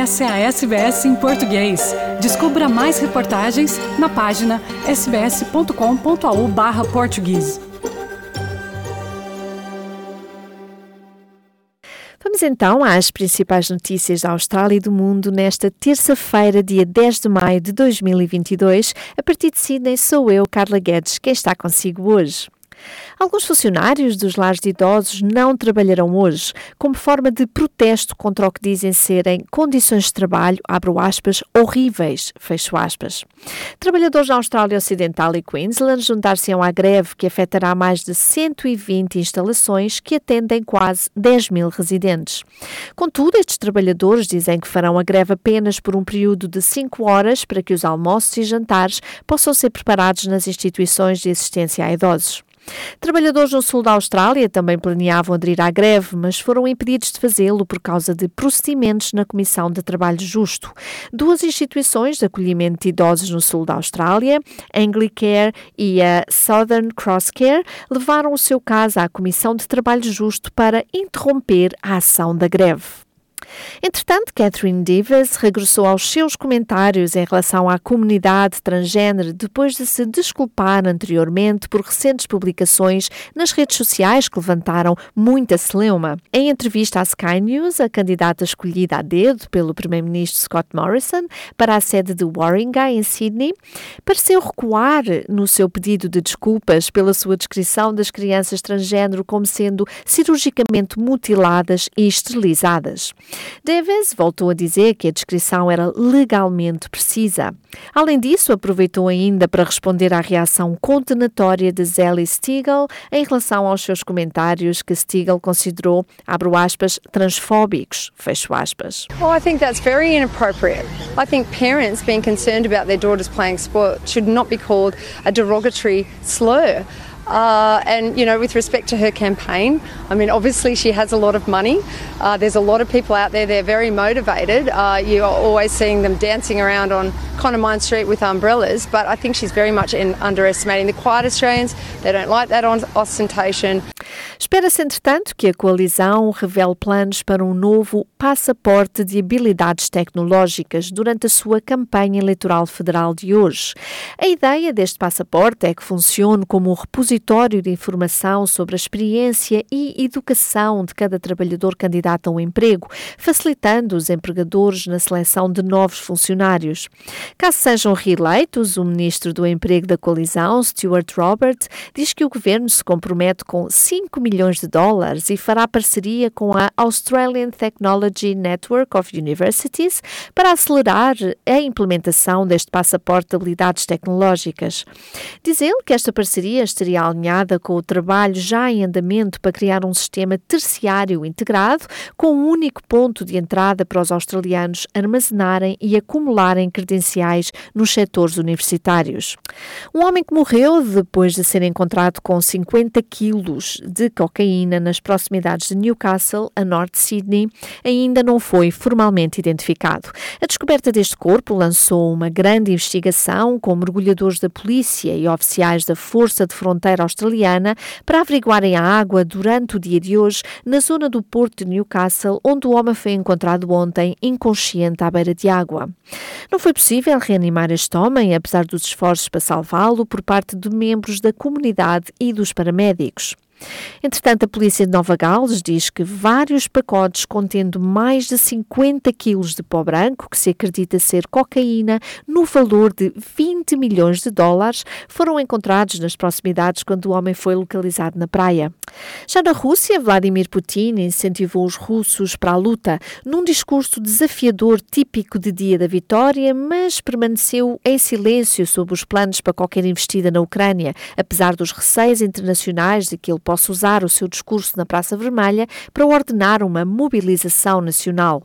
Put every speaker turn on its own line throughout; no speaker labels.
Essa é a SBS em português. Descubra mais reportagens na página sbs.com.au.
Vamos então às principais notícias da Austrália e do mundo nesta terça-feira, dia 10 de maio de 2022. A partir de Sydney sou eu, Carla Guedes, quem está consigo hoje. Alguns funcionários dos lares de idosos não trabalharão hoje, como forma de protesto contra o que dizem serem condições de trabalho, abro aspas, horríveis, fecho aspas. Trabalhadores na Austrália Ocidental e Queensland juntar-se-ão à greve que afetará mais de 120 instalações que atendem quase 10 mil residentes. Contudo, estes trabalhadores dizem que farão a greve apenas por um período de 5 horas para que os almoços e jantares possam ser preparados nas instituições de assistência a idosos. Trabalhadores no sul da Austrália também planeavam aderir à greve, mas foram impedidos de fazê-lo por causa de procedimentos na Comissão de Trabalho Justo. Duas instituições de acolhimento de idosos no sul da Austrália, Anglicare e a Southern Cross Care, levaram o seu caso à Comissão de Trabalho Justo para interromper a ação da greve. Entretanto, Catherine Davis regressou aos seus comentários em relação à comunidade transgênero depois de se desculpar anteriormente por recentes publicações nas redes sociais que levantaram muita celeuma. Em entrevista à Sky News, a candidata escolhida a dedo pelo primeiro-ministro Scott Morrison para a sede de Warringah, em Sydney, pareceu recuar no seu pedido de desculpas pela sua descrição das crianças transgênero como sendo cirurgicamente mutiladas e esterilizadas. Davis voltou a dizer que a descrição era legalmente precisa. Além disso, aproveitou ainda para responder à reação condenatória de Zelly Stiegel em relação aos seus comentários que Stiegel considerou, abro aspas, transfóbicos, fecho aspas.
Oh, I think that's very inappropriate. I think parents being concerned about their daughters playing sport should not be called a derogatory slur. Uh, and, you know, with respect to her campaign, I mean, obviously she has a lot of money. Uh, there's a lot of people out there, they're very motivated. Uh, you're always seeing them dancing around on Connemine Street with umbrellas, but I think she's very much in, underestimating the quiet Australians. They don't like that ostentation.
Espera-se, entretanto, que a coalizão revele planos para um novo passaporte de habilidades tecnológicas durante a sua campanha eleitoral federal de hoje. A ideia deste passaporte é que funcione como um repositório de informação sobre a experiência e educação de cada trabalhador candidato a um emprego, facilitando os empregadores na seleção de novos funcionários. Caso sejam reeleitos, o ministro do Emprego da coalizão, Stuart Robert, diz que o governo se compromete com 5 milhões de dólares e fará parceria com a Australian Technology Network of Universities para acelerar a implementação deste passaporte de habilidades tecnológicas. Diz ele que esta parceria estaria alinhada com o trabalho já em andamento para criar um sistema terciário integrado com um único ponto de entrada para os australianos armazenarem e acumularem credenciais nos setores universitários. Um homem que morreu depois de ser encontrado com 50 quilos de cocaína nas proximidades de Newcastle, a norte de Sydney, ainda não foi formalmente identificado. A descoberta deste corpo lançou uma grande investigação com mergulhadores da polícia e oficiais da Força de Fronteira Australiana para averiguarem a água durante o dia de hoje na zona do porto de Newcastle, onde o homem foi encontrado ontem inconsciente à beira de água. Não foi possível reanimar este homem, apesar dos esforços para salvá-lo por parte de membros da comunidade e dos paramédicos. Entretanto, a polícia de Nova Gales diz que vários pacotes contendo mais de 50 quilos de pó branco, que se acredita ser cocaína, no valor de 20 milhões de dólares, foram encontrados nas proximidades quando o homem foi localizado na praia. Já na Rússia, Vladimir Putin incentivou os russos para a luta num discurso desafiador típico de dia da vitória, mas permaneceu em silêncio sobre os planos para qualquer investida na Ucrânia, apesar dos receios internacionais de que ele possa usar o seu discurso na Praça Vermelha para ordenar uma mobilização nacional.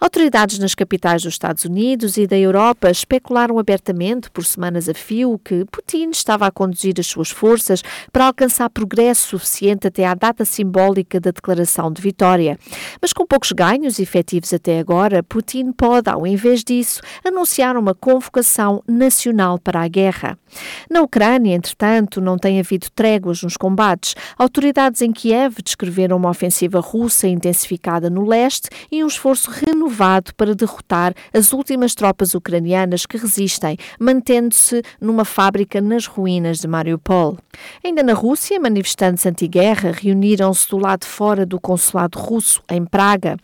Autoridades nas capitais dos Estados Unidos e da Europa especularam abertamente por semanas a fio que Putin estava a conduzir as suas forças para alcançar progresso suficiente até à data simbólica da declaração de vitória. Mas com poucos ganhos efetivos até agora, Putin pode, ao invés disso, anunciar uma convocação nacional para a guerra. Na Ucrânia, entretanto, não tem havido tréguas nos combates. Autoridades em Kiev descreveram uma ofensiva russa intensificada no leste e um esforço renovado renovado para derrotar as últimas tropas ucranianas que resistem, mantendo-se numa fábrica nas ruínas de Mariupol. Ainda na Rússia, manifestantes anti-guerra reuniram-se do lado fora do consulado russo, em Praga,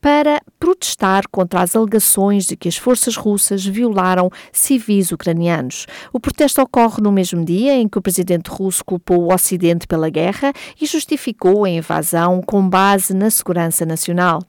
para protestar contra as alegações de que as forças russas violaram civis ucranianos. O protesto ocorre no mesmo dia em que o presidente russo culpou o Ocidente pela guerra e justificou a invasão com base na segurança nacional.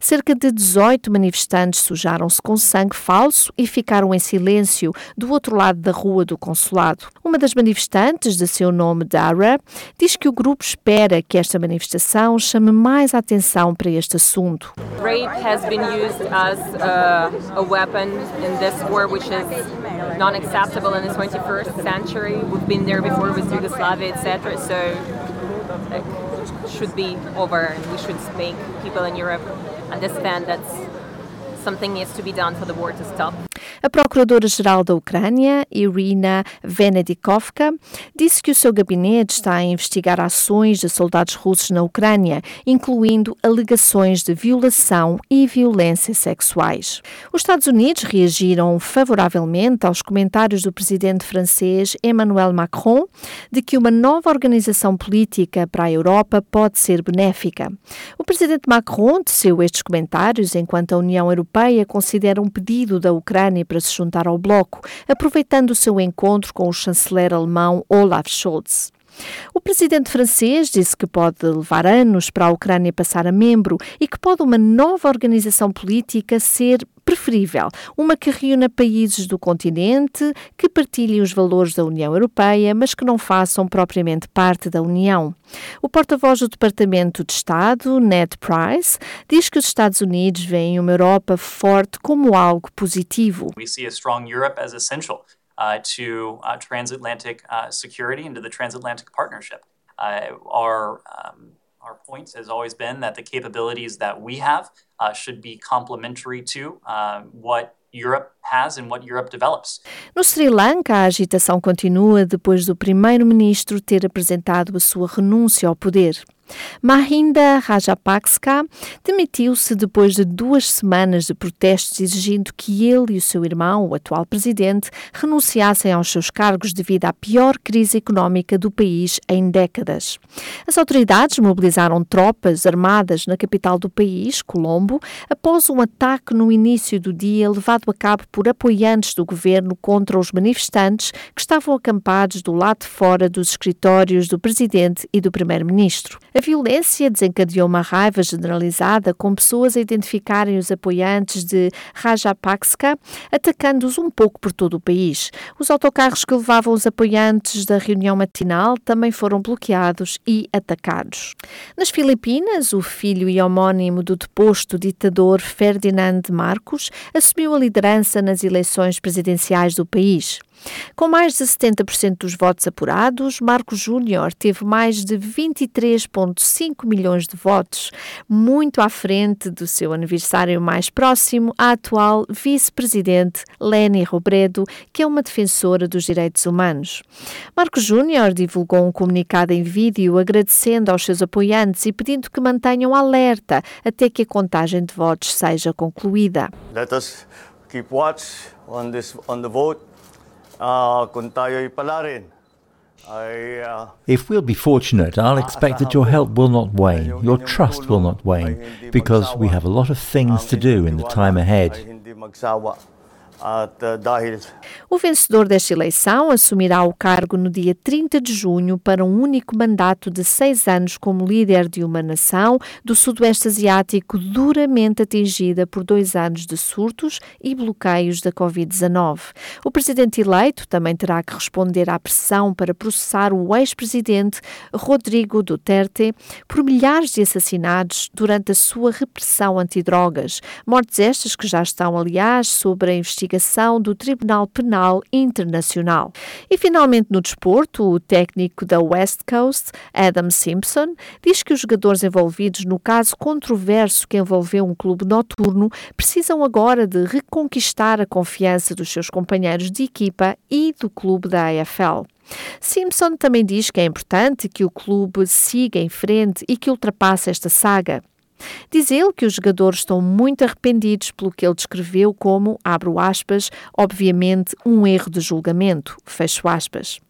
Cerca de 18 manifestantes sujaram-se com sangue falso e ficaram em silêncio do outro lado da rua do consulado. Uma das manifestantes, de seu nome Dara, diz que o grupo espera que esta manifestação chame mais atenção para este assunto.
Rape has been used as a, a weapon in this war, which is not acceptable in the 21st century. We've been there before with Yugoslavia, etc. So it should be over, and we should make people in Europe understand that something needs to be done for the war to stop.
A Procuradora-Geral da Ucrânia, Irina Venedikovka, disse que o seu gabinete está a investigar ações de soldados russos na Ucrânia, incluindo alegações de violação e violência sexuais. Os Estados Unidos reagiram favoravelmente aos comentários do presidente francês Emmanuel Macron de que uma nova organização política para a Europa pode ser benéfica. O presidente Macron teceu estes comentários enquanto a União Europeia considera um pedido da Ucrânia para se juntar ao bloco, aproveitando o seu encontro com o chanceler alemão Olaf Scholz. O presidente francês disse que pode levar anos para a Ucrânia passar a membro e que pode uma nova organização política ser preferível, uma que reúna países do continente que partilhem os valores da União Europeia, mas que não façam propriamente parte da União. O porta-voz do Departamento de Estado, Ned Price, diz que os Estados Unidos veem uma Europa forte como algo positivo.
We see a strong Europe as essential to uh, transatlantic uh, security and to the transatlantic partnership. Uh, our um, our point has always been that the capabilities that we have uh, should be complementary to uh, what Europe has and what Europe develops.
No Sri Lanka, a agitação continua depois do primeiro-ministro ter apresentado a sua renúncia ao poder. Mahinda Rajapaksa demitiu-se depois de duas semanas de protestos exigindo que ele e o seu irmão, o atual presidente, renunciassem aos seus cargos devido à pior crise económica do país em décadas. As autoridades mobilizaram tropas armadas na capital do país, Colombo, após um ataque no início do dia levado a cabo por apoiantes do governo contra os manifestantes que estavam acampados do lado de fora dos escritórios do presidente e do primeiro-ministro. A violência desencadeou uma raiva generalizada, com pessoas a identificarem os apoiantes de Rajapaksa, atacando-os um pouco por todo o país. Os autocarros que levavam os apoiantes da reunião matinal também foram bloqueados e atacados. Nas Filipinas, o filho e homónimo do deposto ditador Ferdinand Marcos assumiu a liderança nas eleições presidenciais do país. Com mais de 70% dos votos apurados, Marcos Júnior teve mais de 23,5 milhões de votos, muito à frente do seu aniversário mais próximo, a atual vice-presidente Leni Robredo, que é uma defensora dos direitos humanos. Marcos Júnior divulgou um comunicado em vídeo agradecendo aos seus apoiantes e pedindo que mantenham alerta até que a contagem de votos seja concluída.
Let us keep watch on this on the vote. Uh, kung tayo'y palarin, I, uh,
If we'll be fortunate, I'll expect that your help will not wane, your trust will not wane, because we have a lot of things to do in the time ahead.
O vencedor desta eleição assumirá o cargo no dia 30 de junho para um único mandato de seis anos como líder de uma nação do Sudoeste Asiático duramente atingida por dois anos de surtos e bloqueios da Covid-19. O presidente eleito também terá que responder à pressão para processar o ex-presidente Rodrigo Duterte por milhares de assassinatos durante a sua repressão antidrogas. Mortes estas que já estão, aliás, sobre a investigação do Tribunal Penal Internacional. E finalmente no desporto, o técnico da West Coast, Adam Simpson, diz que os jogadores envolvidos no caso controverso que envolveu um clube noturno precisam agora de reconquistar a confiança dos seus companheiros de equipa e do clube da AFL. Simpson também diz que é importante que o clube siga em frente e que ultrapasse esta saga. Diz ele que os jogadores estão muito arrependidos pelo que ele descreveu como, abro aspas, obviamente um erro de julgamento, fecho aspas.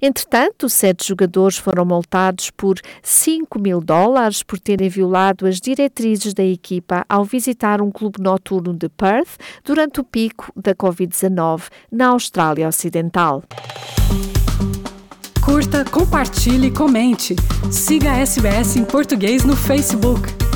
Entretanto, sete jogadores foram multados por 5 mil dólares por terem violado as diretrizes da equipa ao visitar um clube noturno de Perth durante o pico da Covid-19 na Austrália Ocidental.
Curta, compartilhe, comente. Siga a SBS em português no Facebook.